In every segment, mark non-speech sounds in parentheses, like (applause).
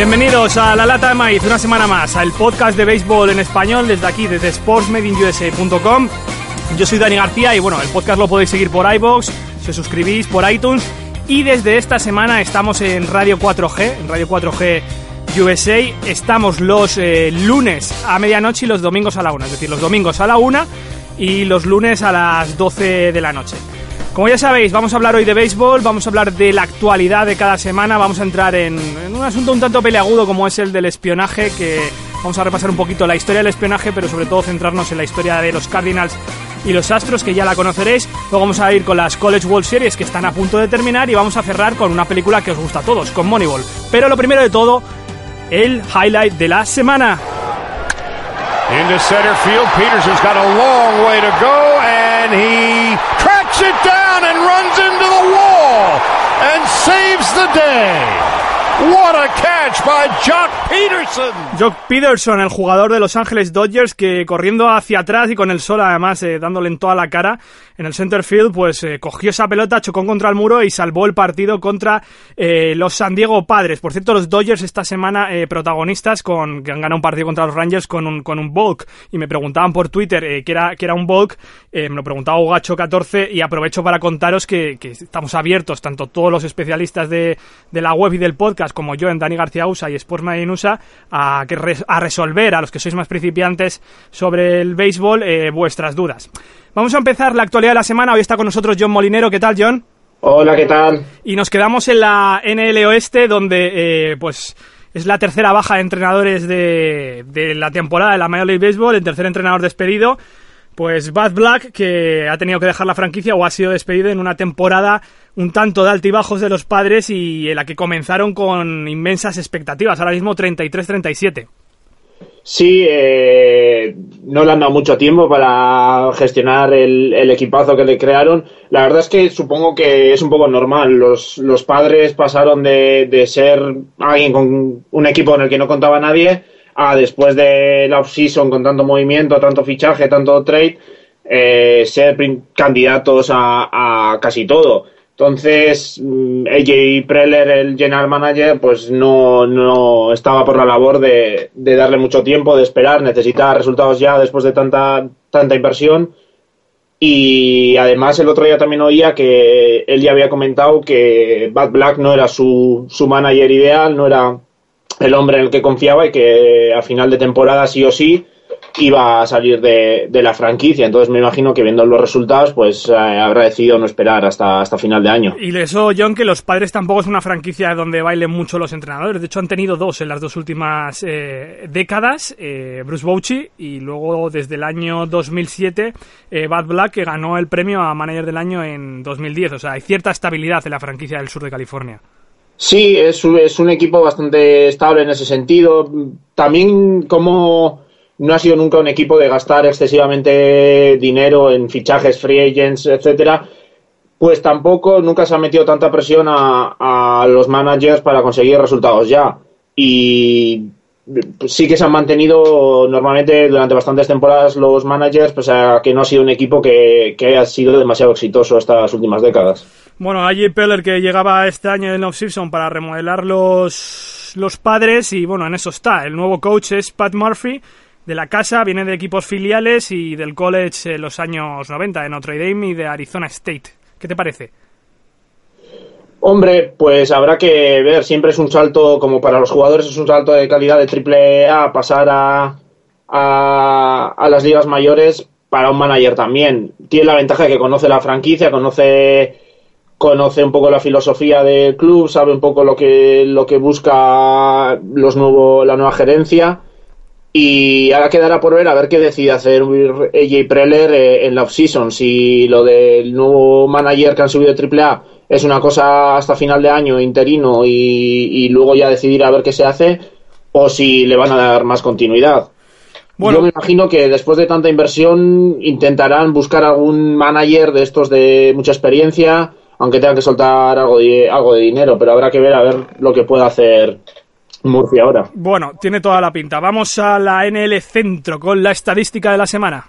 Bienvenidos a La Lata de Maíz, una semana más, al podcast de béisbol en español desde aquí, desde sportsmadeinUSA.com. Yo soy Dani García y bueno, el podcast lo podéis seguir por iBox, si os suscribís por iTunes y desde esta semana estamos en Radio 4G, en Radio 4G USA. Estamos los eh, lunes a medianoche y los domingos a la una, es decir, los domingos a la una y los lunes a las 12 de la noche. Como ya sabéis, vamos a hablar hoy de béisbol, vamos a hablar de la actualidad de cada semana, vamos a entrar en, en, un asunto un tanto peleagudo como es el del espionaje, que vamos a repasar un poquito la historia del espionaje, pero sobre todo centrarnos en la historia de los Cardinals y los Astros, que ya la conoceréis. Luego vamos a ir con las College World Series, que están a punto de terminar, y vamos a cerrar con una película que os gusta a todos, con Moneyball. Pero lo primero de todo, el highlight de la semana. Into center field, Peterson's got a long way to go, and he tracks it down and runs into the wall and saves the day. What a catch by Jock Peterson. Jock Peterson, el jugador de Los Ángeles Dodgers, que corriendo hacia atrás y con el sol además eh, dándole en toda la cara en el center field, pues eh, cogió esa pelota, chocó contra el muro y salvó el partido contra eh, los San Diego Padres. Por cierto, los Dodgers esta semana eh, protagonistas con que han ganado un partido contra los Rangers con un, con un bulk y me preguntaban por Twitter eh, qué era, qué era un bulk, me lo preguntaba Ugacho14 y aprovecho para contaros que, estamos abiertos, tanto todos los especialistas de, de la web y del podcast como yo en Dani García USA y Sportsman USA a, que res, a resolver a los que sois más principiantes sobre el béisbol vuestras dudas. Vamos a empezar la actualidad de la semana. Hoy está con nosotros John Molinero. ¿Qué tal, John? Hola, ¿qué tal? Y nos quedamos en la NL Oeste, donde eh, pues es la tercera baja de entrenadores de, de, la temporada de la Major League Baseball, el tercer entrenador despedido. Pues Bud Black, que ha tenido que dejar la franquicia o ha sido despedido en una temporada un tanto de altibajos de los padres y en la que comenzaron con inmensas expectativas. Ahora mismo 33-37. Sí, eh, no le han dado mucho tiempo para gestionar el, el, equipazo que le crearon. La verdad es que supongo que es un poco normal. Los, los padres pasaron de, de, ser alguien con un equipo en el que no contaba nadie a después de la off-season con tanto movimiento, tanto fichaje, tanto trade, eh, ser candidatos a, a casi todo. Entonces, mm, AJ Preller, el general manager, pues no, no estaba por la labor de, de, darle mucho tiempo, de esperar, necesita resultados ya después de tanta, tanta inversión. Y además el otro día también oía que él ya había comentado que Bad Black no era su, su manager ideal, no era el hombre en el que confiaba y que a final de temporada sí o sí iba a salir de, de, la franquicia. Entonces me imagino que viendo los resultados, pues eh, habrá decidido no esperar hasta, hasta final de año. Y eso, John, que los padres tampoco es una franquicia donde bailen mucho los entrenadores. De hecho, han tenido dos en las dos últimas eh, décadas, eh, Bruce Bochy y luego desde el año 2007, eh, Bad Black, que ganó el premio a Manager del Año en 2010. O sea, hay cierta estabilidad en la franquicia del sur de California. Sí, es, es un equipo bastante estable en ese sentido. También como no ha sido nunca un equipo de gastar excesivamente dinero en fichajes, free agents, etcétera, pues tampoco nunca se ha metido tanta presión a, a los managers para conseguir resultados ya. Y sí que se han mantenido normalmente durante bastantes temporadas los managers, pues a que no ha sido un equipo que, que haya sido demasiado exitoso estas últimas décadas. Bueno, allí Peller que llegaba este año en off-season para remodelar los, los padres y bueno, en eso está. El nuevo coach es Pat Murphy de la casa, viene de equipos filiales y del college en los años 90 de Notre Dame y de Arizona State. ¿Qué te parece? Hombre, pues habrá que ver, siempre es un salto, como para los jugadores es un salto de calidad de triple A pasar a, a, las ligas mayores para un manager también. Tiene la ventaja de que conoce la franquicia, conoce conoce un poco la filosofía del club, sabe un poco lo que lo que busca los nuevo, la nueva gerencia y ahora quedará por ver a ver qué decide hacer AJ Preller eh, en la offseason. Si lo del nuevo manager que han subido de AAA es una cosa hasta final de año interino y, y luego ya decidir a ver qué se hace o si le van a dar más continuidad. Bueno. Yo me imagino que después de tanta inversión intentarán buscar algún manager de estos de mucha experiencia, aunque tengan que soltar algo de, algo de dinero, pero habrá que ver a ver lo que puede hacer Murcia ahora. Bueno, tiene toda la pinta. Vamos a la NL Centro con la estadística de la semana.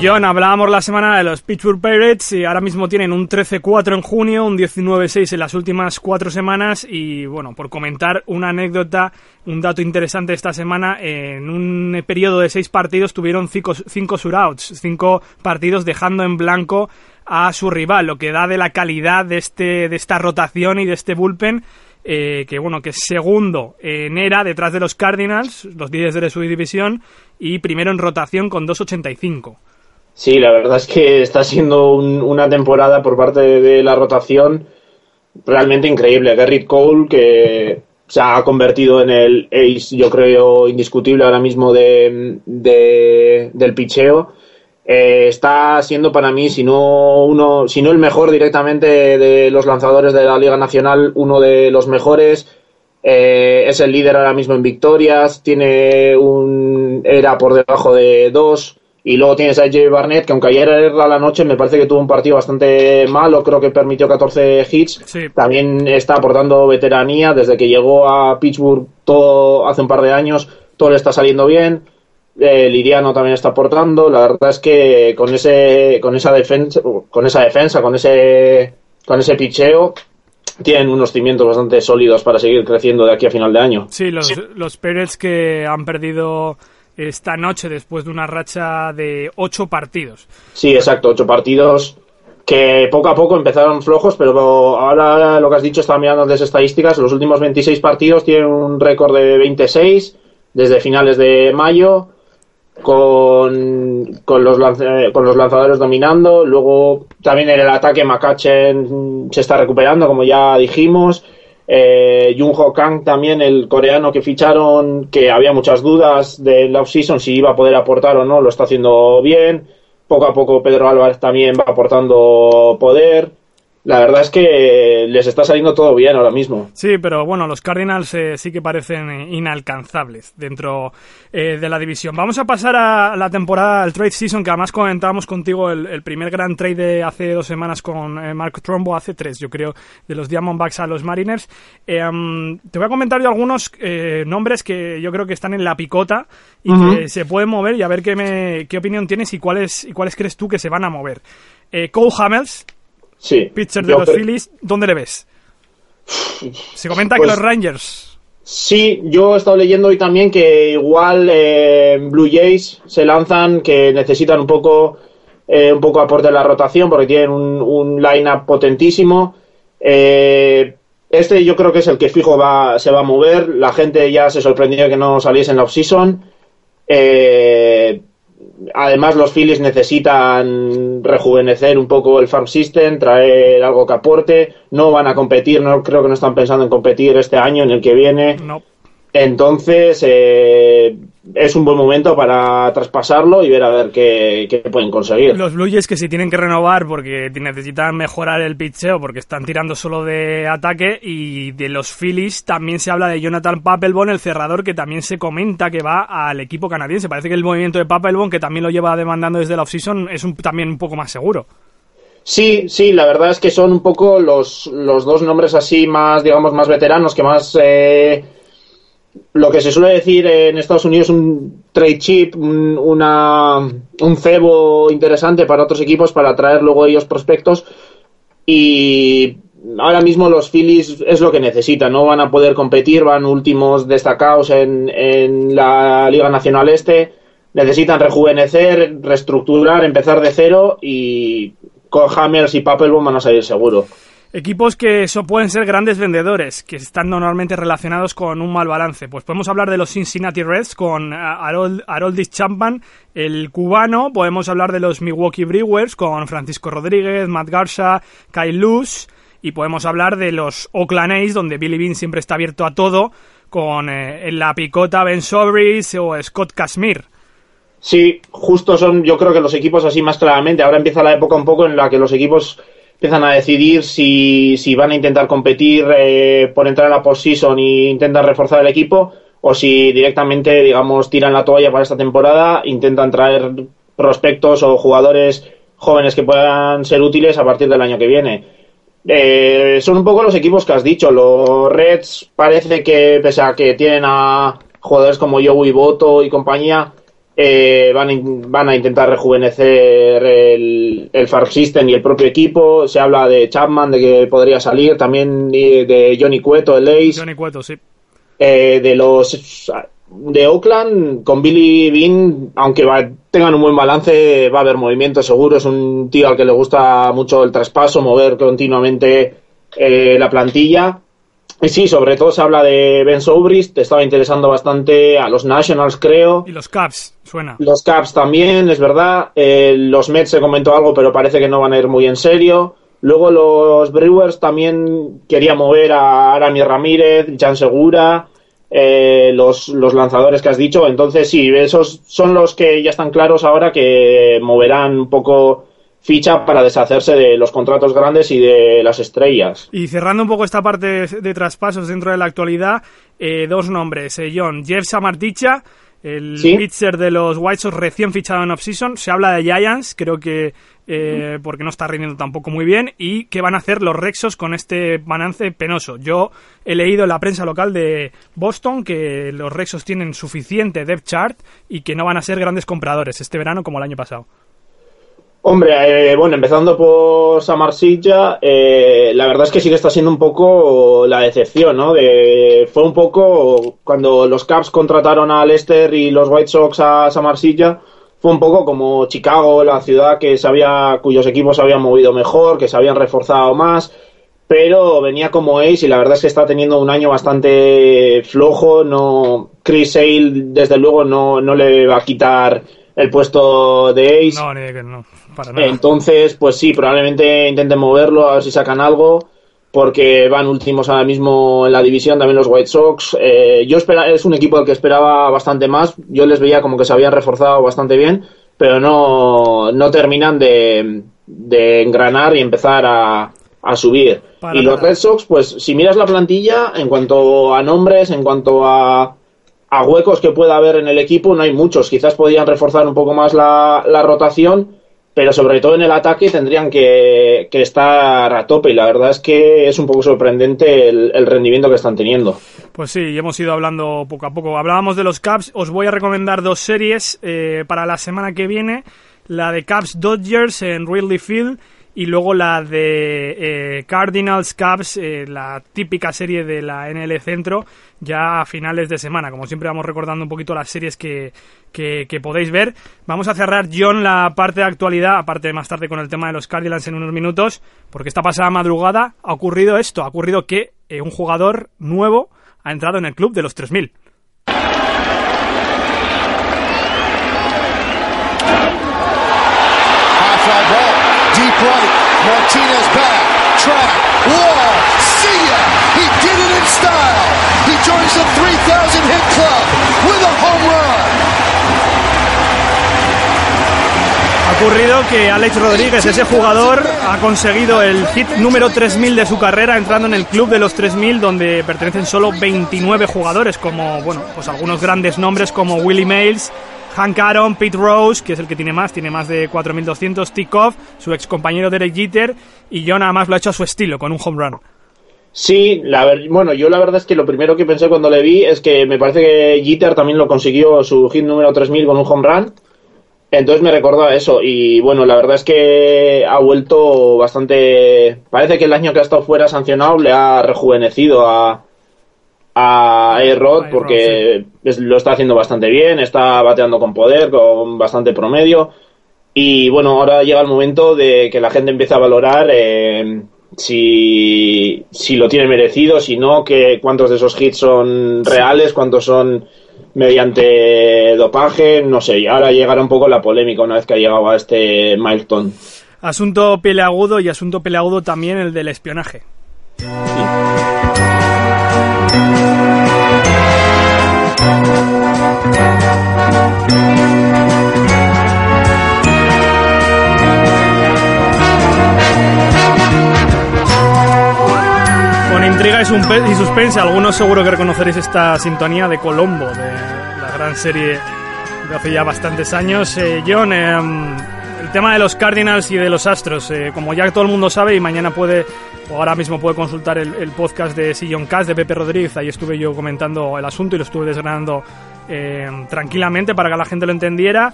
John, hablábamos la semana de los Pittsburgh Pirates y ahora mismo tienen un 13-4 en junio, un 19-6 en las últimas cuatro semanas y bueno, por comentar una anécdota, un dato interesante esta semana, en un periodo de seis partidos tuvieron cinco, cinco surouts, cinco partidos dejando en blanco a su rival, lo que da de la calidad de, este, de esta rotación y de este bullpen. Eh, que bueno, que es segundo en era detrás de los Cardinals, los líderes de su división, y primero en rotación con 2.85. Sí, la verdad es que está siendo una temporada por parte de, la rotación realmente increíble. Garrett Cole, que se ha convertido en el ace, yo creo, indiscutible ahora mismo de, del picheo. Eh, está siendo para mí, si no uno, si no el mejor directamente de los lanzadores de la Liga Nacional, uno de los mejores. Eh, es el líder ahora mismo en victorias, tiene un era por debajo de dos. Y luego tienes a Jay Barnett, que aunque ayer era la noche, me parece que tuvo un partido bastante malo, creo que permitió 14 hits. También está aportando veteranía, desde que llegó a Pittsburgh todo hace un par de años, todo le está saliendo bien. El Liriano también está aportando. La verdad es que con ese, con esa defensa, con esa defensa, con ese, con ese picheo, tienen unos cimientos bastante sólidos para seguir creciendo de aquí a final de año. Sí, los, los Pérez que han perdido esta noche después de una racha de ocho partidos. Sí, exacto, ocho partidos que poco a poco empezaron flojos, pero ahora lo que has dicho, está mirando las estadísticas, los últimos 26 partidos tienen un récord de 26 desde finales de mayo, con, con, los, con los lanzadores dominando, luego también en el ataque Makachen se está recuperando, como ya dijimos, eh, Jung Kang también, el coreano que ficharon, que había muchas dudas del off-season si iba a poder aportar o no, lo está haciendo bien. Poco a poco Pedro Álvarez también va aportando poder la verdad es que les está saliendo todo bien ahora mismo. Sí, pero bueno, los Cardinals eh, sí que parecen eh, inalcanzables dentro eh, de la división. Vamos a pasar a la temporada, al trade season, que además comentábamos contigo el, primer gran trade de hace dos semanas con Mark Trombo, hace tres, yo creo, de los Diamondbacks a los Mariners. Um, te voy a comentar yo algunos nombres que yo creo que están en la picota y que se pueden mover y a ver qué, me, qué opinión tienes y cuáles, y cuáles crees tú que se van a mover. Cole Hamels, Sí. Pitcher de los Phillies, ¿dónde le ves? (sighs) Se comenta que pues los Rangers. Sí, yo he estado leyendo hoy también que igual eh, Blue Jays se lanzan, que necesitan un poco eh, un poco aporte de la rotación porque tienen un, un line-up potentísimo. Eh, este yo creo que es el que fijo va, se va a mover. La gente ya se sorprendió que no saliese en la off-season. Eh, además los Phillies necesitan rejuvenecer un poco el farm system, traer algo que aporte, no van a competir, no creo que no están pensando en competir este año, en el que viene. Entonces, eh, es un buen momento para traspasarlo y ver a ver qué, pueden conseguir. Los Blue Jays que se tienen que renovar porque necesitan mejorar el pitcheo porque están tirando solo de ataque y de los Phillies también se habla de Jonathan Papelbon, el cerrador que también se comenta que va al equipo canadiense. Parece que el movimiento de Papelbon, que también lo lleva demandando desde la offseason, es un, también un poco más seguro. Sí, sí, la verdad es que son un poco los, los dos nombres así más, digamos, más veteranos, que más... Eh lo que se suele decir en Estados Unidos un trade chip, un, una, un cebo interesante para otros equipos para atraer luego ellos prospectos. Y ahora mismo los Phillies es lo que necesitan, no van a poder competir, van últimos destacados en, en la Liga Nacional Este, necesitan rejuvenecer, reestructurar, empezar de cero y con Hammers y Papelbon van a salir seguro. Equipos que pueden ser grandes vendedores, que están normalmente relacionados con un mal balance. Pues podemos hablar de los Cincinnati Reds con Harold, Haroldis Champan, el cubano. Podemos hablar de los Milwaukee Brewers con Francisco Rodríguez, Matt Garza, Kyle Luz. Y podemos hablar de los Oakland A's, donde Billy Bean siempre está abierto a todo, con eh, en la picota Ben Sobris o Scott Kashmir. Sí, justo son yo creo que los equipos así más claramente. Ahora empieza la época un poco en la que los equipos empiezan a decidir si, si van a intentar competir eh, por entrar a la postseason e intentan reforzar el equipo o si directamente, digamos, tiran la toalla para esta temporada, intentan traer prospectos o jugadores jóvenes que puedan ser útiles a partir del año que viene. Eh, son un poco los equipos que has dicho. Los Reds parece que, pese a que tienen a jugadores como Joey Boto y compañía, eh, van, van, a intentar rejuvenecer el, el Farm System y el propio equipo. Se habla de Chapman, de que podría salir, también de Johnny Cueto, el Ace. Johnny Cueto, sí. Eh, de los de Oakland, con Billy Bean, aunque tengan un buen balance, va a haber movimiento seguro. Es un tío al que le gusta mucho el traspaso, mover continuamente eh, la plantilla. Y sí, sobre todo se habla de Ben Sobris, te estaba interesando bastante a los Nationals, creo. Y los Caps, suena. Los Caps también, es verdad. Eh, los Mets se comentó algo, pero parece que no van a ir muy en serio. Luego los Brewers también quería mover a Arami Ramírez, Jan Segura, eh, los, los lanzadores que has dicho. Entonces sí, esos son los que ya están claros ahora que moverán un poco ficha para deshacerse de los contratos grandes y de las estrellas. Y cerrando un poco esta parte de, traspasos dentro de la actualidad, eh, dos nombres, eh, John, Jeff Samarticha, el pitcher de los White Sox recién fichado en offseason, se habla de Giants, creo que eh, porque no está rindiendo tampoco muy bien, y qué van a hacer los Rexos con este balance penoso. Yo he leído en la prensa local de Boston que los Rexos tienen suficiente depth chart y que no van a ser grandes compradores este verano como el año pasado. Hombre, eh, bueno, empezando por Samarsilla, eh, la verdad es que sí que está siendo un poco la decepción, ¿no? De, fue un poco cuando los Caps contrataron a Lester y los White Sox a Samarsilla, fue un poco como Chicago, la ciudad que se había, cuyos equipos se habían movido mejor, que se habían reforzado más, pero venía como Ace y la verdad es que está teniendo un año bastante flojo. No, Chris Sale, desde luego, no, no le va a quitar el puesto de Ace. No, ni que no. Entonces, pues sí, probablemente intenten moverlo a ver si sacan algo, porque van últimos ahora mismo en la división también los White Sox. Eh, yo espera, es un equipo al que esperaba bastante más. Yo les veía como que se habían reforzado bastante bien, pero no, no terminan de, de engranar y empezar a, a subir. y los Red Sox, pues si miras la plantilla, en cuanto a nombres, en cuanto a, a huecos que pueda haber en el equipo, no hay muchos. Quizás podrían reforzar un poco más la, la rotación pero sobre todo en el ataque tendrían que, estar a tope y la verdad es que es un poco sorprendente el, rendimiento que están teniendo. Pues sí, hemos ido hablando poco a poco. Hablábamos de los Caps, os voy a recomendar dos series eh, para la semana que viene, la de Caps Dodgers en Wrigley Field y luego la de eh, Cardinals Cubs, eh, la típica serie de la NL Centro, ya a finales de semana. Como siempre vamos recordando un poquito las series que, que, podéis ver. Vamos a cerrar, John, la parte de actualidad, aparte más tarde con el tema de los Cardinals en unos minutos, porque esta pasada madrugada ha ocurrido esto, ha ocurrido que eh, un jugador nuevo ha entrado en el club de los 3000. Martinez back, track, wall, see ya! He did it in style! He joins the 3000 hit club with a home run! Ha ocurrido que Alex Rodríguez, ese jugador, ha conseguido el hit número 3000 de su carrera entrando en el club de los 3000 donde pertenecen solo 29 jugadores como, bueno, pues algunos grandes nombres como Willie Mails, Hank Aaron, Pete Rose, que es el que tiene más, tiene más de 4.200, Tikoff, su ex compañero Derek Jeter, y yo nada más lo ha hecho a su estilo, con un home run. Sí, la bueno, yo la verdad es que lo primero que pensé cuando le vi es que me parece que Jeter también lo consiguió su hit número 3000 con un home run. Entonces me recordaba eso y bueno, la verdad es que ha vuelto bastante... Parece que el año que ha estado fuera sancionado le ha rejuvenecido a, a A-Rod, porque es- lo está haciendo bastante bien, está bateando con poder, con bastante promedio. Y bueno, ahora llega el momento de que la gente empiece a valorar eh, si, si lo tiene merecido, si no, que cuántos de esos hits son reales, cuántos son mediante dopaje, no sé. Y ahora llegará un poco la polémica una vez que ha llegado a este milestone. Asunto peleagudo y asunto peleagudo también el del espionaje. Con y suspe- y suspense, algunos seguro que reconoceréis esta sintonía de Colombo, de la gran serie de hace ya bastantes años. Eh, John, eh, el tema de los Cardinals y de los Astros, eh, como ya todo el mundo sabe, y mañana puede, o ahora mismo puede consultar el, el podcast de Sillon Cast de Pepe Rodríguez, ahí estuve yo comentando el asunto y lo estuve desgranando eh, tranquilamente para que la gente lo entendiera.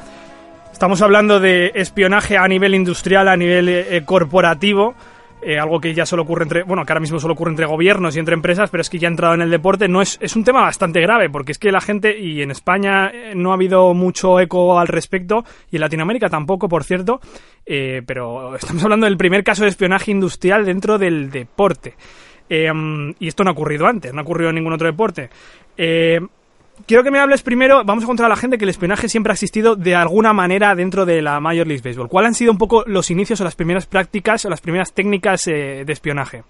Estamos hablando de espionaje a nivel industrial, a nivel eh, corporativo, eh, algo que ya solo ocurre entre, bueno, que ahora mismo solo ocurre entre gobiernos y entre empresas, pero es que ya ha entrado en el deporte, no es, es un tema bastante grave, porque es que la gente, y en España no ha habido mucho eco al respecto, y en Latinoamérica tampoco, por cierto, pero estamos hablando del primer caso de espionaje industrial dentro del deporte. Y esto no ha ocurrido antes, no ha ocurrido en ningún otro deporte. Quiero que me hables primero, vamos a contar a la gente que el espionaje siempre ha existido de alguna manera dentro de la Major League Baseball. ¿Cuáles han sido un poco los inicios o las primeras prácticas o las primeras técnicas eh, de espionaje?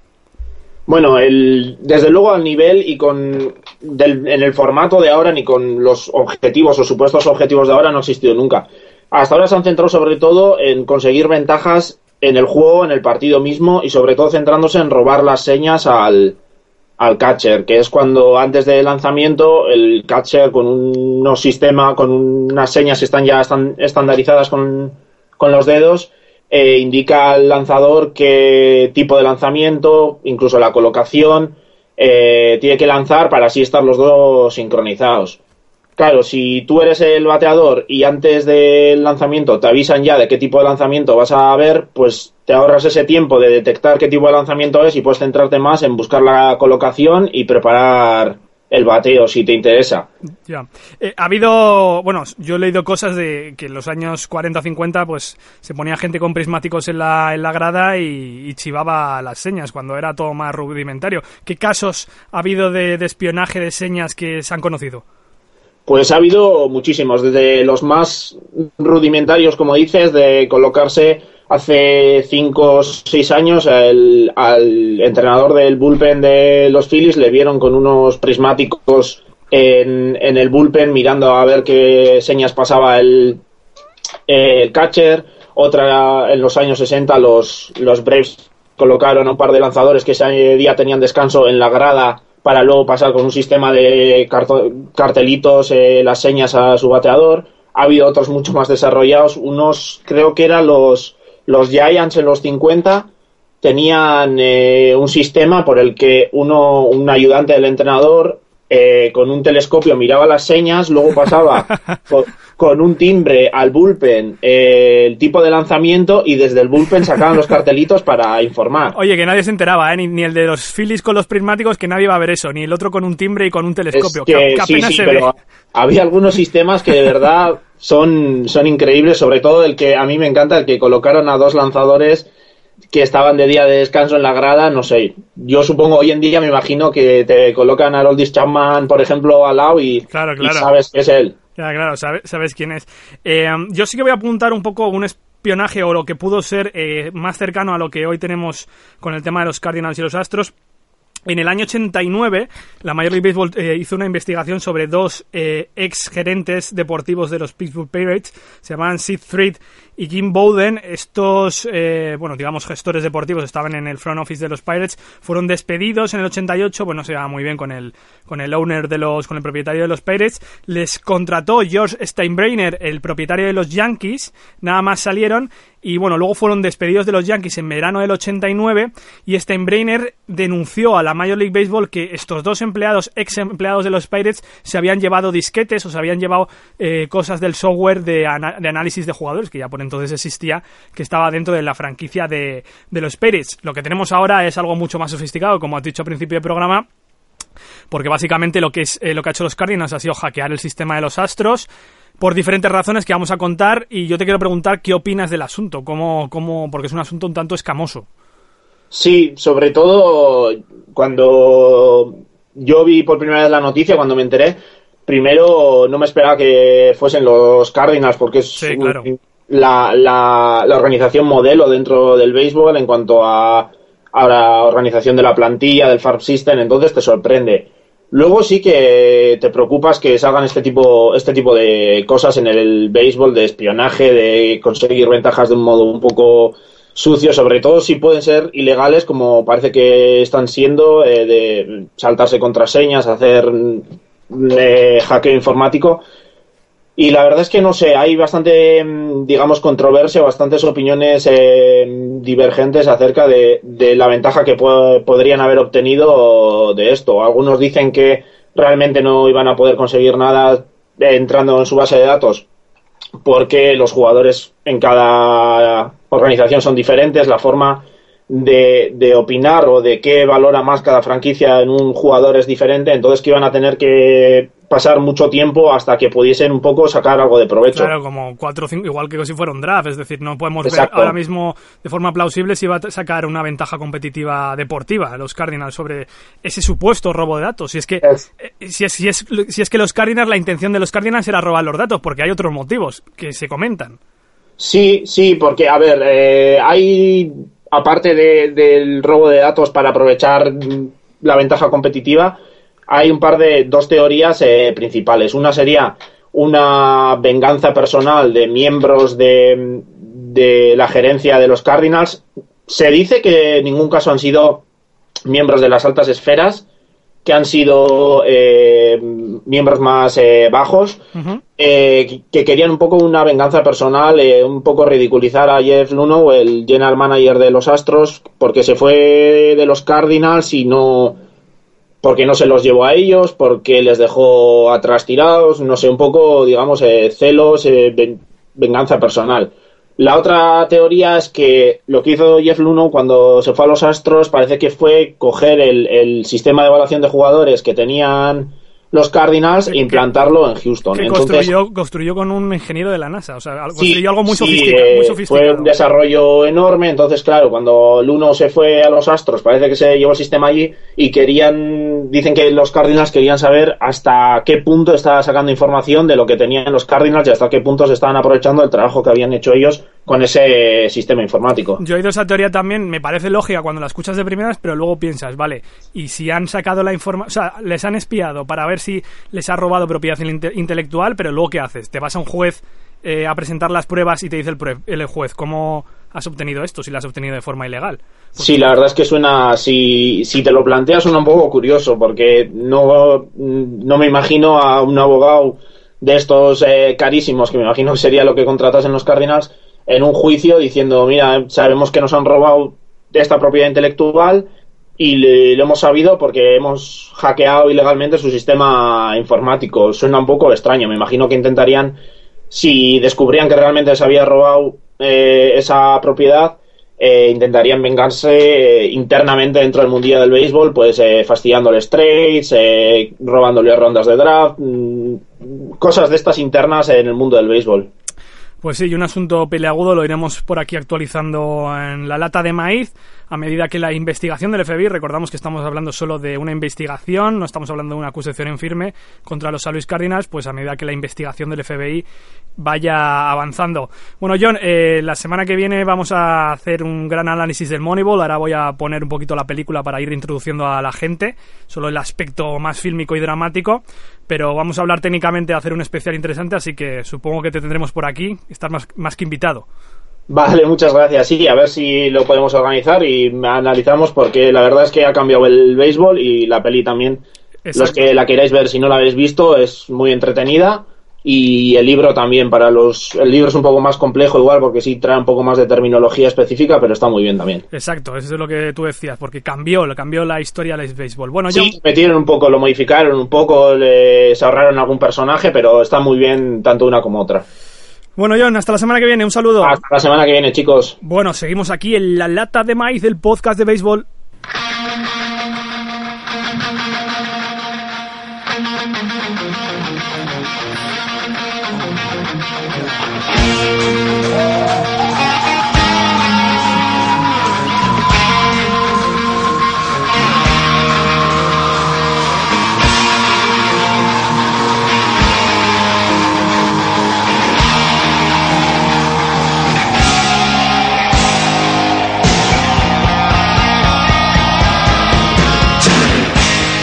Bueno, el, desde luego al nivel y con en el formato de ahora ni con los objetivos o supuestos objetivos de ahora no ha existido nunca. Hasta ahora se han centrado sobre todo en conseguir ventajas en el juego, en el partido mismo y sobre todo centrándose en robar las señas al, al catcher, que es cuando antes del lanzamiento el catcher con un no sistema, con unas señas que están ya estandarizadas con, con los dedos, eh, indica al lanzador qué tipo de lanzamiento, incluso la colocación, eh, tiene que lanzar para así estar los dos sincronizados. Claro, si tú eres el bateador y antes del lanzamiento te avisan ya de qué tipo de lanzamiento vas a ver, pues te ahorras ese tiempo de detectar qué tipo de lanzamiento es y puedes centrarte más en buscar la colocación y preparar el bateo si te interesa. Ya. Eh, ha habido, bueno, yo he leído cosas de que en los años 40-50 pues se ponía gente con prismáticos en la, en la grada y, chivaba las señas cuando era todo más rudimentario. ¿Qué casos ha habido de espionaje de señas que se han conocido? Pues ha habido muchísimos, desde los más rudimentarios, como dices, de colocarse hace 5 o 6 años el- al entrenador del bullpen de los Phillies le vieron con unos prismáticos en, en el bullpen mirando a ver qué señas pasaba el, el catcher. Otra en los años 60 los, los Braves colocaron a un par de lanzadores que ese día tenían descanso en la grada para luego pasar con un sistema de cartelitos eh, las señas a su bateador. Ha habido otros mucho más desarrollados. Unos creo que eran los, los Giants en los 50 tenían eh, un sistema por el que uno, un ayudante del entrenador eh, con un telescopio miraba las señas, luego pasaba (laughs) con, con un timbre al bullpen eh, el tipo de lanzamiento y desde el bullpen sacaban los cartelitos para informar. Oye, que nadie se enteraba, ¿eh? ni, ni el de los Phillies con los prismáticos, que nadie va a ver eso, ni el otro con un timbre y con un Es telescopio, que, que, que sí, apenas sí, se pero ve. había algunos sistemas que de (laughs) verdad son, son increíbles, sobre todo el que a mí me encanta, el que colocaron a dos lanzadores que estaban de día de descanso en la grada, no sé. Yo supongo hoy en día me imagino que te colocan a Oldis Chapman, por ejemplo, al lado y, Claro, y claro. sabes que es él. Ya, claro, sabe- sabes quién es. Eh, yo sí que voy a apuntar un poco un espionaje o lo que pudo ser eh, más cercano a lo que hoy tenemos con el tema de los Cardinals y los Astros. En el año 89, la Major League Baseball eh, hizo una investigación sobre dos eh, ex gerentes deportivos de los Pittsburgh Pirates, se llamaban Sid Thread y Jim Bowden. Estos, eh, bueno, digamos, gestores deportivos estaban en el front office de los Pirates, fueron despedidos en el 88, pues no se va muy bien con el, con el owner de los, con el propietario de los Pirates. Les contrató George Steinbrenner, el propietario de los Yankees, nada más salieron y bueno, luego fueron despedidos de los Yankees en verano del 89 y Steinbrenner denunció a la Major League Baseball que estos dos empleados, ex empleados de los Pirates, se habían llevado disquetes o se habían llevado eh, cosas del software de, de análisis de jugadores, que ya por entonces existía, que estaba dentro de la franquicia de, de los Pirates. Lo que tenemos ahora es algo mucho más sofisticado, como has dicho al principio del programa, porque básicamente lo que, es, eh, lo que ha hecho los Cardinals ha sido hackear el sistema de los Astros por diferentes razones que vamos a contar y yo te quiero preguntar qué opinas del asunto, cómo, cómo, porque es un asunto un tanto escamoso. Sí, sobre todo cuando yo vi por primera vez la noticia, cuando me enteré, primero no me esperaba que fuesen los Cardinals porque es Sí, claro. La, la, organización modelo dentro del béisbol en cuanto a, a la organización de la plantilla, del farm system, entonces te sorprende. Luego sí que te preocupas que salgan este tipo, este tipo de cosas en el béisbol, de espionaje, de conseguir ventajas de un modo un poco sucio, sobre todo si pueden ser ilegales, como parece que están siendo, eh, de saltarse contraseñas, hacer eh, hackeo informático. Y la verdad es que no sé, hay bastante, mm, digamos, controversia, bastantes opiniones eh, divergentes acerca de, de la ventaja que po- podrían haber obtenido de esto. Algunos dicen que realmente no iban a poder conseguir nada eh, entrando en su base de datos porque los jugadores en cada organización son diferentes, la forma de, de opinar o de qué valora más cada franquicia en un jugador es diferente, entonces que iban a tener que pasar mucho tiempo hasta que pudiesen un poco sacar algo de provecho. Claro, como cuatro o cinco, igual que si fuera un draft, es decir, no podemos Exacto. ver ahora mismo de forma plausible si va a sacar una ventaja competitiva deportiva los Cardinals sobre ese supuesto robo de datos. Si es que, Es- eh, si es, si es, si es que los Cardinals, la intención de los Cardinals era robar los datos, porque hay otros motivos que se comentan. Sí, sí, porque, a ver, eh, hay, aparte de- del robo de datos para aprovechar la ventaja competitiva, hay un par de dos teorías eh, principales. Una sería una venganza personal de miembros de, de la gerencia de los Cardinals. Se dice que en ningún caso han sido miembros de las altas esferas, que han sido eh, miembros más eh, bajos, eh, que- que querían un poco una venganza personal, eh, un poco ridiculizar a Jeff Luno, el general manager de los Astros, porque se fue de los Cardinals y no porque no se los llevó a ellos, porque les dejó atrás tirados, no sé, un poco, digamos, eh, celos, eh, ven- venganza personal. La otra teoría es que lo que hizo Jeff Luno cuando se fue a los Astros parece que fue coger el, el sistema de evaluación de jugadores que tenían los Cardinals e implantarlo en Houston. Que Entonces, construyó, construyó con un ingeniero de la NASA, o sea, Sí, construyó algo muy, sí, eh, muy Fue sofisticado. un desarrollo enorme, entonces claro, cuando Luno se fue a los Astros, parece que se llevó el sistema allí y querían, dicen que los Cardinals querían saber hasta qué punto estaba sacando información de lo que tenían los Cardinals y hasta qué punto se estaban aprovechando del trabajo que habían hecho ellos con ese sistema informático. Yo he oído esa teoría también, me parece lógica cuando la escuchas de primeras, pero luego piensas, vale, y si han sacado la información, o sea, les han espiado para ver si les ha robado propiedad inte- intelectual, pero luego ¿qué haces? Te vas a un juez eh, a presentar las pruebas y te dice el, el juez, ¿cómo has obtenido esto si lo has obtenido de forma ilegal? Sí, la verdad es que suena, si, si te lo planteas, suena un poco curioso, porque no, no me imagino a un abogado de estos eh, carísimos, que me imagino que sería lo que contratas en los Cardinals, en un juicio diciendo, mira, sabemos que nos han robado esta propiedad intelectual y lo hemos sabido porque hemos hackeado ilegalmente su sistema informático. Suena un poco extraño, me imagino que intentarían, si descubrían que realmente se había robado eh, esa propiedad, eh, intentarían vengarse eh, internamente dentro del mundillo del béisbol, pues fastidiándoles trades, eh, robándole rondas de draft, mm, cosas de estas internas en el mundo del béisbol. Pues sí, y un asunto peleagudo lo iremos por aquí actualizando en la lata de maíz a medida que la investigación del FBI, recordamos que estamos hablando solo de una investigación, no estamos hablando de una acusación en firme contra los. Louis Cardinals, pues a medida que la investigación del FBI vaya avanzando. Bueno, John, eh, la semana que viene vamos a hacer un gran análisis del Moneyball, ahora voy a poner un poquito la película para ir introduciendo a la gente, solo el aspecto más fílmico y dramático, pero vamos a hablar técnicamente, a hacer un especial interesante, así que supongo que te tendremos por aquí, estás más que invitado. Vale, muchas gracias. Sí, a ver si lo podemos organizar y analizamos porque la verdad es que ha cambiado el béisbol y la peli también. Exacto. Los que la queráis ver, si no la habéis visto, es muy entretenida y el libro también para los el libro es un poco más complejo igual porque sí trae un poco más de terminología específica, pero está muy bien también. Exacto, eso es lo que tú decías, porque cambió, cambió la historia del béisbol. Bueno, Sí, metieron un poco, lo modificaron un poco, le- se ahorraron algún personaje, pero está muy bien tanto una como otra. Bueno, John, hasta la semana que viene, un saludo. Hasta la semana que viene, chicos. Bueno, seguimos aquí en la lata de maíz del podcast de béisbol.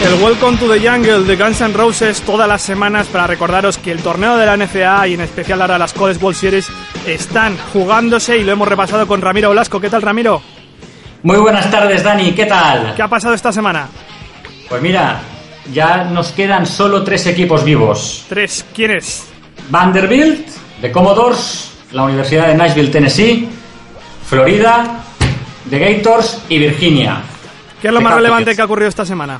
El Welcome to the Jungle de Guns N' Roses todas las semanas para recordaros que el torneo de la NCAA y en especial ahora las College World Series están jugándose y lo hemos repasado con Ramiro Olasco. ¿Qué tal, Ramiro? Muy buenas tardes, Dani. ¿Qué tal? ¿Qué ha pasado esta semana? Pues mira, ya nos quedan solo tres equipos vivos. ¿Tres? ¿Quiénes? Vanderbilt, de Commodores, la Universidad de Nashville, Tennessee, Florida, de Gators y Virginia. ¿Qué es lo más relevante que ha ocurrido esta semana?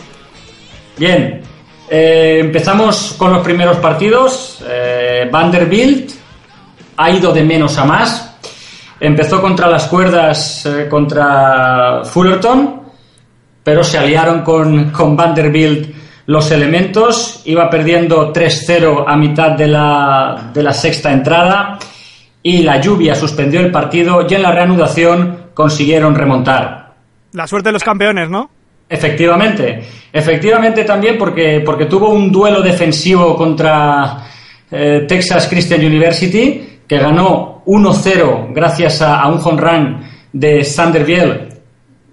Bien, eh, empezamos con los primeros partidos. Eh, Vanderbilt ha ido de menos a más. Empezó contra las cuerdas eh, contra Fullerton, pero se aliaron con, con Vanderbilt los elementos. Iba perdiendo 3-0 a mitad de la, de la sexta entrada y la lluvia suspendió el partido y en la reanudación consiguieron remontar. La suerte de los campeones, ¿no? Efectivamente, efectivamente también porque, porque tuvo un duelo defensivo contra eh, Texas Christian University que ganó 1-0 gracias a, un home run de Sander Biel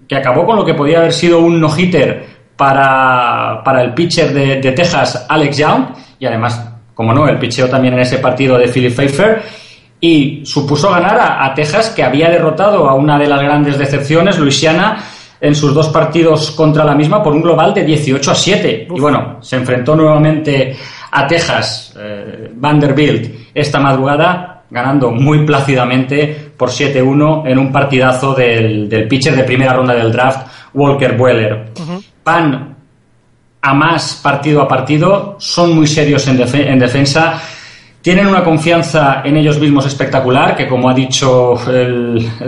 que acabó con lo que podía haber sido un no-hitter para, para, el pitcher de, de, Texas, Alex Young, y además, como no, el pitcheo también en ese partido de Philip Pfeiffer, y supuso ganar a, a Texas, que había derrotado a una de las grandes decepciones, Luisiana, en sus dos partidos contra la misma por un global de 18 a 7. Uf. Y bueno, se enfrentó nuevamente a Texas, eh, Vanderbilt, esta madrugada, ganando muy plácidamente por 7-1 en un partidazo del, del, pitcher de primera ronda del draft, Walker Bueller. Uh -huh. Van a más partido a partido, son muy serios en, def en defensa tienen una confianza en ellos mismos espectacular, que como ha dicho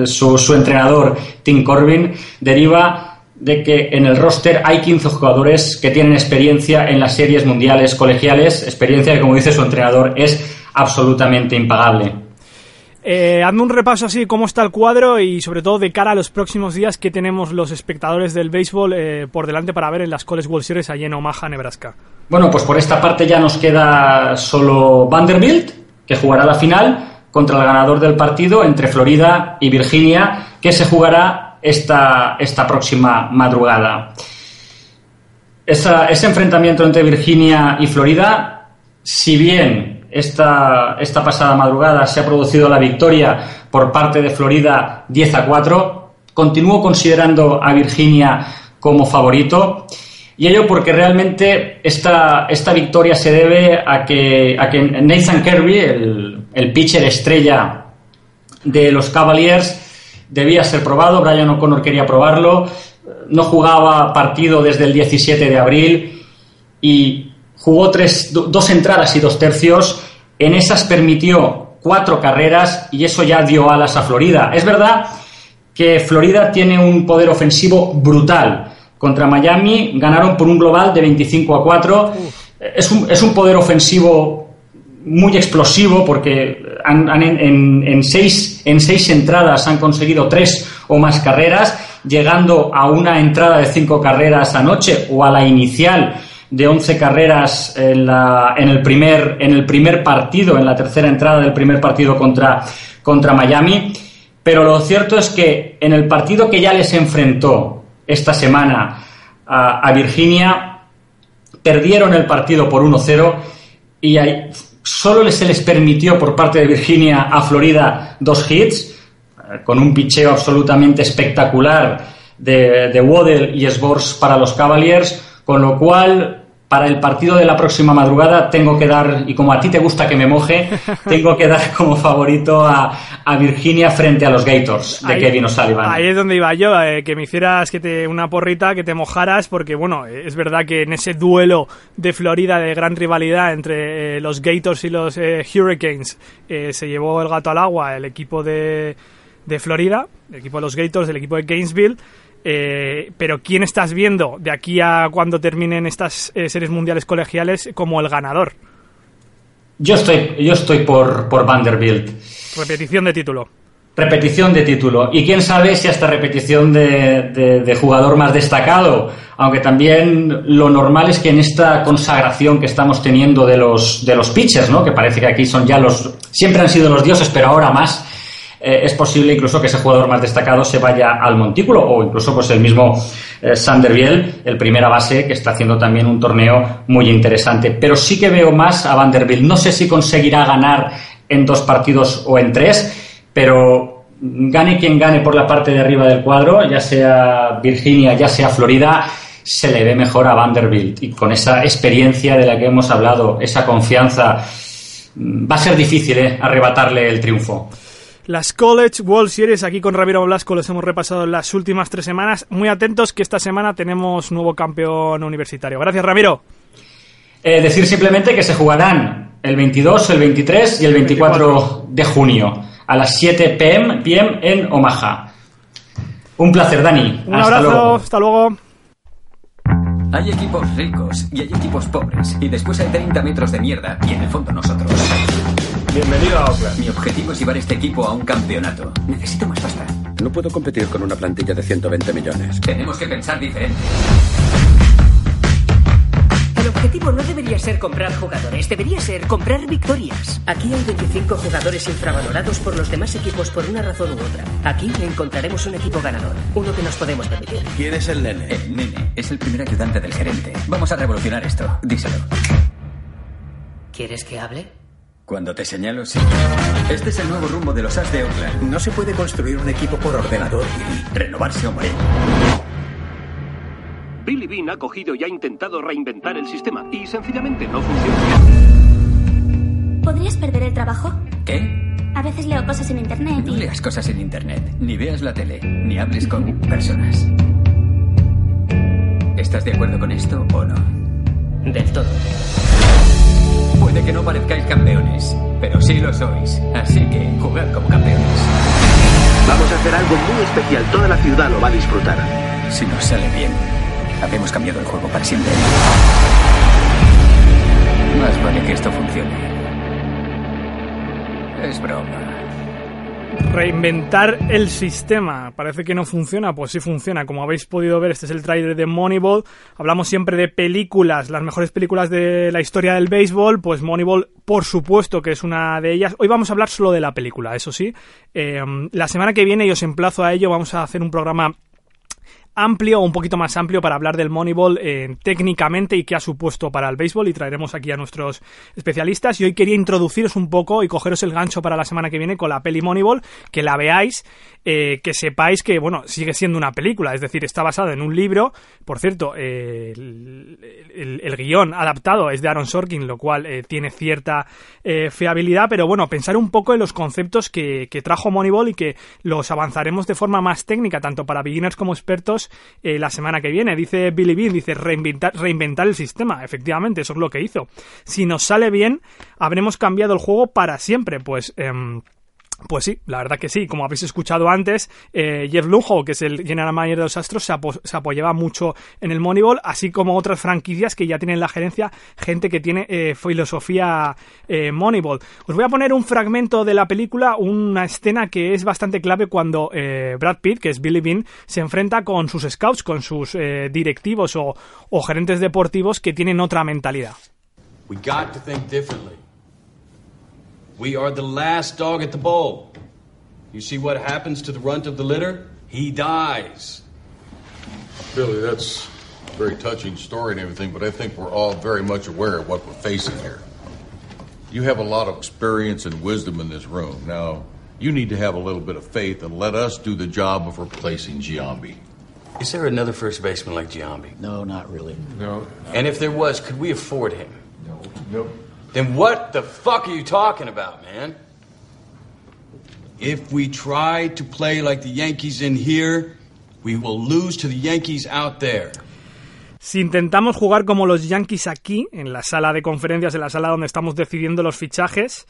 su, su, entrenador Tim Corbin, deriva de que en el roster hay 15 jugadores que tienen experiencia en las series mundiales colegiales, experiencia que como dice su entrenador es absolutamente impagable. Eh, hazme un repaso así cómo está el cuadro y sobre todo de cara a los próximos días que tenemos los espectadores del béisbol eh, por delante para ver en las College World Series allí en Omaha, Nebraska. Bueno, pues por esta parte ya nos queda solo Vanderbilt, que jugará la final contra el ganador del partido entre Florida y Virginia, que se jugará esta, esta próxima madrugada. Ese enfrentamiento entre Virginia y Florida, si bien esta, esta pasada madrugada se ha producido la victoria por parte de Florida 10 a 4, continúo considerando a Virginia como favorito. Y ello porque realmente esta, esta victoria se debe a que, a que Nathan Kirby, el, el pitcher estrella de los Cavaliers, debía ser probado. Brian O'Connor quería probarlo. No jugaba partido desde el 17 de abril y jugó tres, dos entradas y dos tercios. En esas permitió cuatro carreras y eso ya dio alas a Florida. Es verdad que Florida tiene un poder ofensivo brutal contra Miami ganaron por un global de 25 a 4. Es un, es un, poder ofensivo muy explosivo porque han, han en, en, seis, en seis entradas han conseguido tres o más carreras, llegando a una entrada de cinco carreras anoche o a la inicial de 11 carreras en, el primer, en el primer partido, en la tercera entrada del primer partido contra, contra Miami. Pero lo cierto es que en el partido que ya les enfrentó esta semana a, Virginia, perdieron el partido por 1-0 y solo se les permitió por parte de Virginia a Florida dos hits, con un picheo absolutamente espectacular de, de Waddell y Sbors para los Cavaliers, con lo cual para el partido de la próxima madrugada tengo que dar, y como a ti te gusta que me moje, (laughs) tengo que dar como favorito a, a Virginia frente a los Gators de ahí, Kevin O'Sullivan. Ahí es donde iba yo, eh, que me hicieras que te, una porrita, que te mojaras, porque bueno, es verdad que en ese duelo de Florida de gran rivalidad entre eh, los Gators y los eh, Hurricanes eh, se llevó el gato al agua el equipo de, de Florida, el equipo de los Gators, el equipo de Gainesville. Eh, pero ¿quién estás viendo de aquí a cuando terminen estas eh, series mundiales colegiales como el ganador? Yo estoy, yo estoy por, por Vanderbilt. Repetición de título. Repetición de título. Y quién sabe si hasta repetición de, de, de, jugador más destacado. Aunque también lo normal es que en esta consagración que estamos teniendo de los, de los pitchers, ¿no? que parece que aquí son ya los. siempre han sido los dioses, pero ahora más eh, es posible incluso que ese jugador más destacado se vaya al montículo o incluso pues el mismo eh, el primera base, que está haciendo también un torneo muy interesante. Pero sí que veo más a Vanderbilt. No sé si conseguirá ganar en dos partidos o en tres, pero gane quien gane por la parte de arriba del cuadro, ya sea Virginia, ya sea Florida, se le ve mejor a Vanderbilt. Y con esa experiencia de la que hemos hablado, esa confianza, mm, va a ser difícil ¿eh? arrebatarle el triunfo. Las College World Series, aquí con Ramiro Blasco los hemos repasado en las últimas tres semanas. Muy atentos que esta semana tenemos nuevo campeón universitario. Gracias, Ramiro. Eh, decir simplemente que se jugarán el 22, el 23 y el 24, de junio a las 7 pm, PM en Omaha. Un placer, Dani. Un abrazo, hasta luego. Hay equipos ricos y hay equipos pobres. Y después hay 30 metros de mierda y en el fondo nosotros. Bienvenido a Oakland. Mi objetivo es llevar este equipo a un campeonato. Necesito más pasta. No puedo competir con una plantilla de 120 millones. Tenemos que pensar diferente. El objetivo no debería ser comprar jugadores, debería ser comprar victorias. Aquí hay 25 jugadores infravalorados por los demás equipos por una razón u otra. Aquí encontraremos un equipo ganador, uno que nos podemos permitir. ¿Quién es el nene? El nene es el primer ayudante del gerente. Vamos a revolucionar esto. Díselo. ¿Quieres que hable? Cuando te señalo, sí. Este es el nuevo rumbo de los As de Oakland. No se puede construir un equipo por ordenador. Renovarse o morir. Billy Bean ha cogido y ha intentado reinventar el sistema y sencillamente no funciona. ¿Podrías perder el trabajo? ¿Qué? A veces leo cosas en internet No y... leas cosas en internet, ni veas la tele, ni hables con personas. ¿Estás de acuerdo con esto o no? Del todo. Puede que no parezcáis campeones, pero sí lo sois. Así que jugad como campeones. Vamos a hacer algo muy especial. Toda la ciudad lo va a disfrutar. Si nos sale bien, habemos cambiado el juego para siempre. Más vale que esto funcione. Es broma. Reinventar el sistema. Parece que no funciona, pues sí funciona. Como habéis podido ver, este es el tráiler de Moneyball. Hablamos siempre de películas, las mejores películas de la historia del béisbol. Pues Moneyball, por supuesto que es una de ellas. Hoy vamos a hablar solo de la película, eso sí. Eh, la semana que viene, y os emplazo a ello, vamos a hacer un programa amplio un poquito más amplio para hablar del Moneyball eh, técnicamente y qué ha supuesto para el béisbol y traeremos aquí a nuestros especialistas. Y hoy quería introduciros un poco y cogeros el gancho para la semana que viene con la peli Moneyball, que la veáis, eh, que sepáis que, bueno, sigue siendo una película, es decir, está basada en un libro, por cierto, eh, el, el- guion adaptado es de Aaron Sorkin, lo cual eh, tiene cierta fiabilidad, pero bueno, pensar un poco en los conceptos que, que trajo Moneyball y que los avanzaremos de forma más técnica, tanto para beginners como expertos, eh, la semana que viene. Dice Billy Bean, dice reinventar, reinventar el sistema, efectivamente, eso es lo que hizo. Si nos sale bien, habremos cambiado el juego para siempre, pues... em, pues sí, la verdad que sí. Como habéis escuchado antes, eh, Jeff Lujo, que es el general manager de los Astros, se, apo- se apoyaba mucho en el Moneyball, así como otras franquicias que ya tienen en la gerencia gente que tiene eh, filosofía eh, Moneyball. Os voy a poner un fragmento de la película, una escena que es bastante clave cuando eh, Brad Pitt, que es Billy Bean, se enfrenta con sus scouts, con sus directivos o, gerentes deportivos que tienen otra mentalidad. We are the last dog at the bowl. You see what happens to the runt of the litter? He dies. Billy, that's a very touching story and everything, but I think we're all very much aware of what we're facing here. You have a lot of experience and wisdom in this room. Now, you need to have a little bit of faith and let us do the job of replacing Giambi. Is there another first baseman like Giambi? No, not really. No. And if there was, could we afford him? No. Nope. Then what the fuck are you talking about, man? If we try to play like the Yankees in here, we will lose to the Yankees out there. Si intentamos jugar como los Yankees aquí, en la sala de conferencias, en la sala donde estamos decidiendo los fichajes,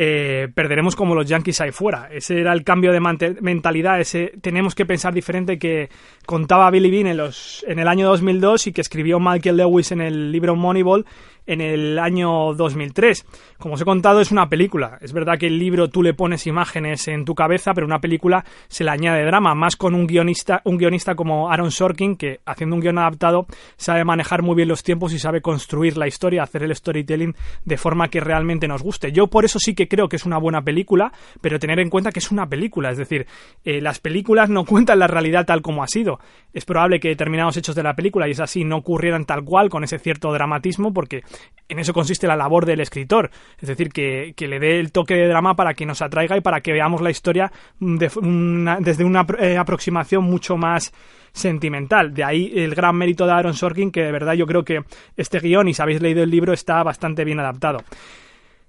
eh, perderemos como los Yankees ahí fuera. Ese era el cambio de mentalidad, ese tenemos que pensar diferente que contaba Billy Bean en, los, en el año 2002 y que escribió Michael Lewis en el libro Moneyball, en el año 2003. Como os he contado, es una película. Es verdad que el libro tú le pones imágenes en tu cabeza, pero una película se le añade drama, más con un guionista, un guionista como Aaron Sorkin, que haciendo un guion adaptado sabe manejar muy bien los tiempos y sabe construir la historia, hacer el storytelling de forma que realmente nos guste. Yo por eso sí que creo que es una buena película, pero tener en cuenta que es una película, es decir, eh, las películas no cuentan la realidad tal como ha sido. Es probable que determinados hechos de la película, y es así, no ocurrieran tal cual, con ese cierto dramatismo, porque en eso consiste la labor del escritor. Es decir, que, le dé el toque de drama para que nos atraiga y para que veamos la historia desde una eh, aproximación mucho más sentimental. De ahí el gran mérito de Aaron Sorkin, que de verdad yo creo que este guion, y si habéis leído el libro, está bastante bien adaptado.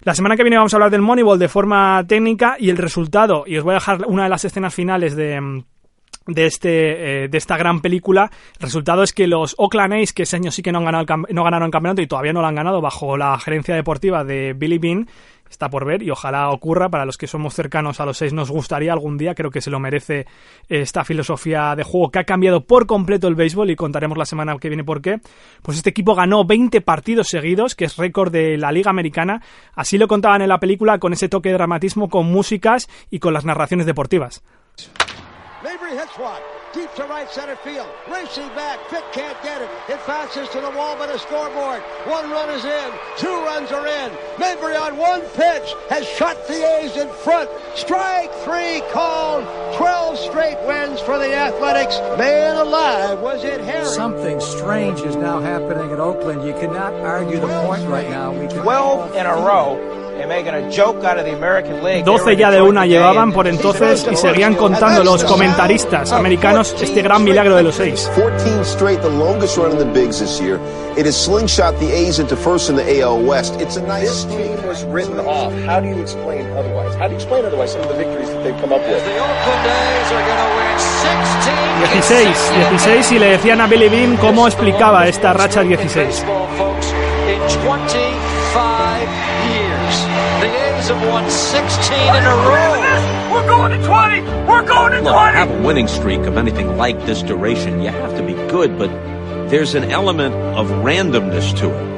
La semana que viene vamos a hablar del Moneyball de forma técnica y el resultado, y os voy a dejar una de las escenas finales de, de, este, eh, de esta gran película. El resultado es que los Oakland A's, que ese año sí que no, han ganado no ganaron el campeonato y todavía no lo han ganado bajo la gerencia deportiva de Billy Bean, está por ver y ojalá ocurra. Para los que somos cercanos a los seis nos gustaría algún día, creo que se lo merece esta filosofía de juego que ha cambiado por completo el béisbol y contaremos la semana que viene por qué. Pues este equipo ganó 20 partidos seguidos, que es récord de la Liga Americana. Así lo contaban en la película con ese toque de dramatismo, con músicas y con las narraciones deportivas. Deep to right center field. Racing back. Pitt can't get it. It bounces to the wall by the scoreboard. One run is in. Two runs are in. Mabry on one pitch has shut the A's in front. Strike three called. 12 straight wins for the Athletics. Man alive, was it Harry? Something strange is now happening at Oakland. You cannot argue the point right now. We 12 in a row 12 ya de una llevaban por entonces y seguían contando los comentaristas americanos este gran milagro de los seis. 14 straight, the longest run in the bigs this year. It has slingshot the A's into first in the AL West. It's a nice this team was written off. How do you explain otherwise? How do you explain otherwise some of the victories that they've come up with? The Oakland A's are going to win 16 16 y le decían a Billy Bean cómo explicaba esta racha 16. In 25 The A's have won 16 in a row. We're going to 20. We're going to 20. Look, have a winning streak of anything like this duration, you have to be good, but there's an element of randomness to it.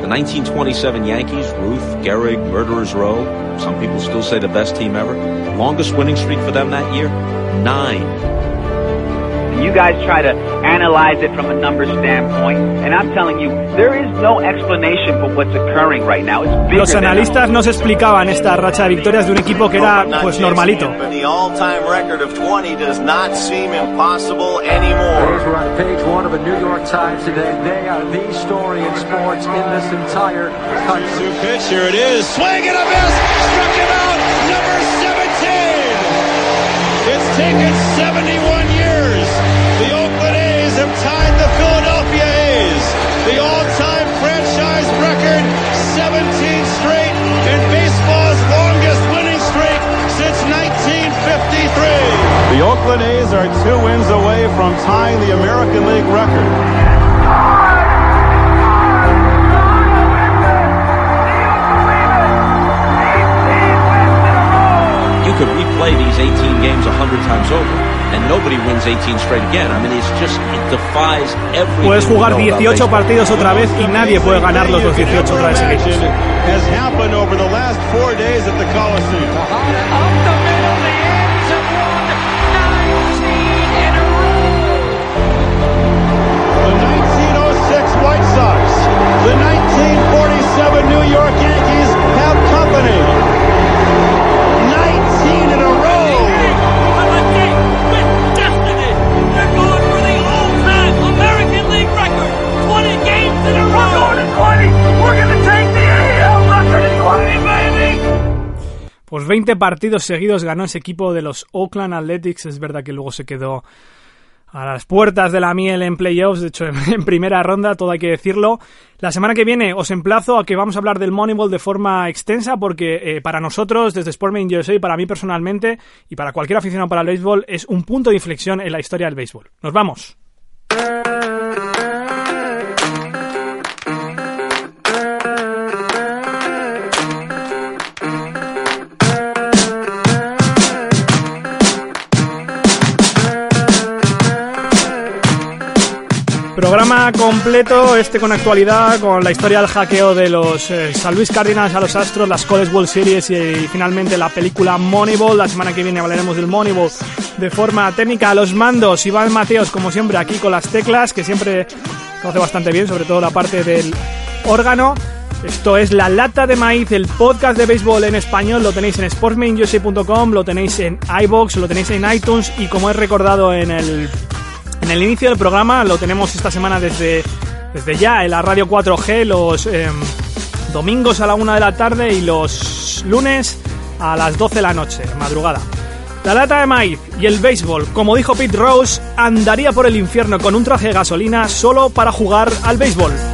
The 1927 Yankees, Ruth, Gehrig, Murderers Row, some people still say the best team ever. Longest winning streak for them that year, nine. You guys try to analyze it from a number standpoint, and I'm telling you, there is no explanation for what's occurring right now. It's bigger Los analistas nos explicaban esta racha de victorias de un equipo que era pues normalito. The all-time record of 20 does not seem impossible anymore. We're on page one of the New York Times today. They are the story in sports in this entire country. Pitch, here it is. Swing and a miss. Struck him out. Number 17. It's taken 71 The Oakland A's are two wins away from tying the American League record. You could replay these 18 games 100 times over. and nobody wins 18 straight again. I mean, it's just, it defies everything. Puedes jugar 18 partidos otra vez y nadie puede ganar los 18 otra vez seguidos. White Sox, the 1947 New York Yankees have company. Pues 20 partidos seguidos ganó ese equipo de los Oakland Athletics. Es verdad que luego se quedó a las puertas de la miel en playoffs, de hecho (laughs) en primera ronda, todo hay que decirlo. La semana que viene os emplazo a que vamos a hablar del Moneyball de forma extensa porque eh, para nosotros, desde Sportman USA, para mí personalmente y para cualquier aficionado para el béisbol, es un punto de inflexión en la historia del béisbol. Nos vamos. Programa completo, este con actualidad, con la historia del hackeo de los eh, San Luis Cardinals a los Astros, las College World Series y, finalmente la película Moneyball. La semana que viene hablaremos del Moneyball de forma técnica. Los mandos, Iván Mateos, como siempre, aquí con las teclas, que siempre conoce bastante bien, sobre todo la parte del órgano. Esto es La Lata de Maíz, el podcast de béisbol en español. Lo tenéis en sportsmanusa.com, lo tenéis en iBox, lo tenéis en iTunes y como he recordado en el en el inicio del programa lo tenemos esta semana desde, desde ya en la radio 4G, los em, domingos a la 1 de la tarde y los lunes a las 12 de la noche, madrugada. La lata de maíz y el béisbol, como dijo Pete Rose, andaría por el infierno con un traje de gasolina solo para jugar al béisbol.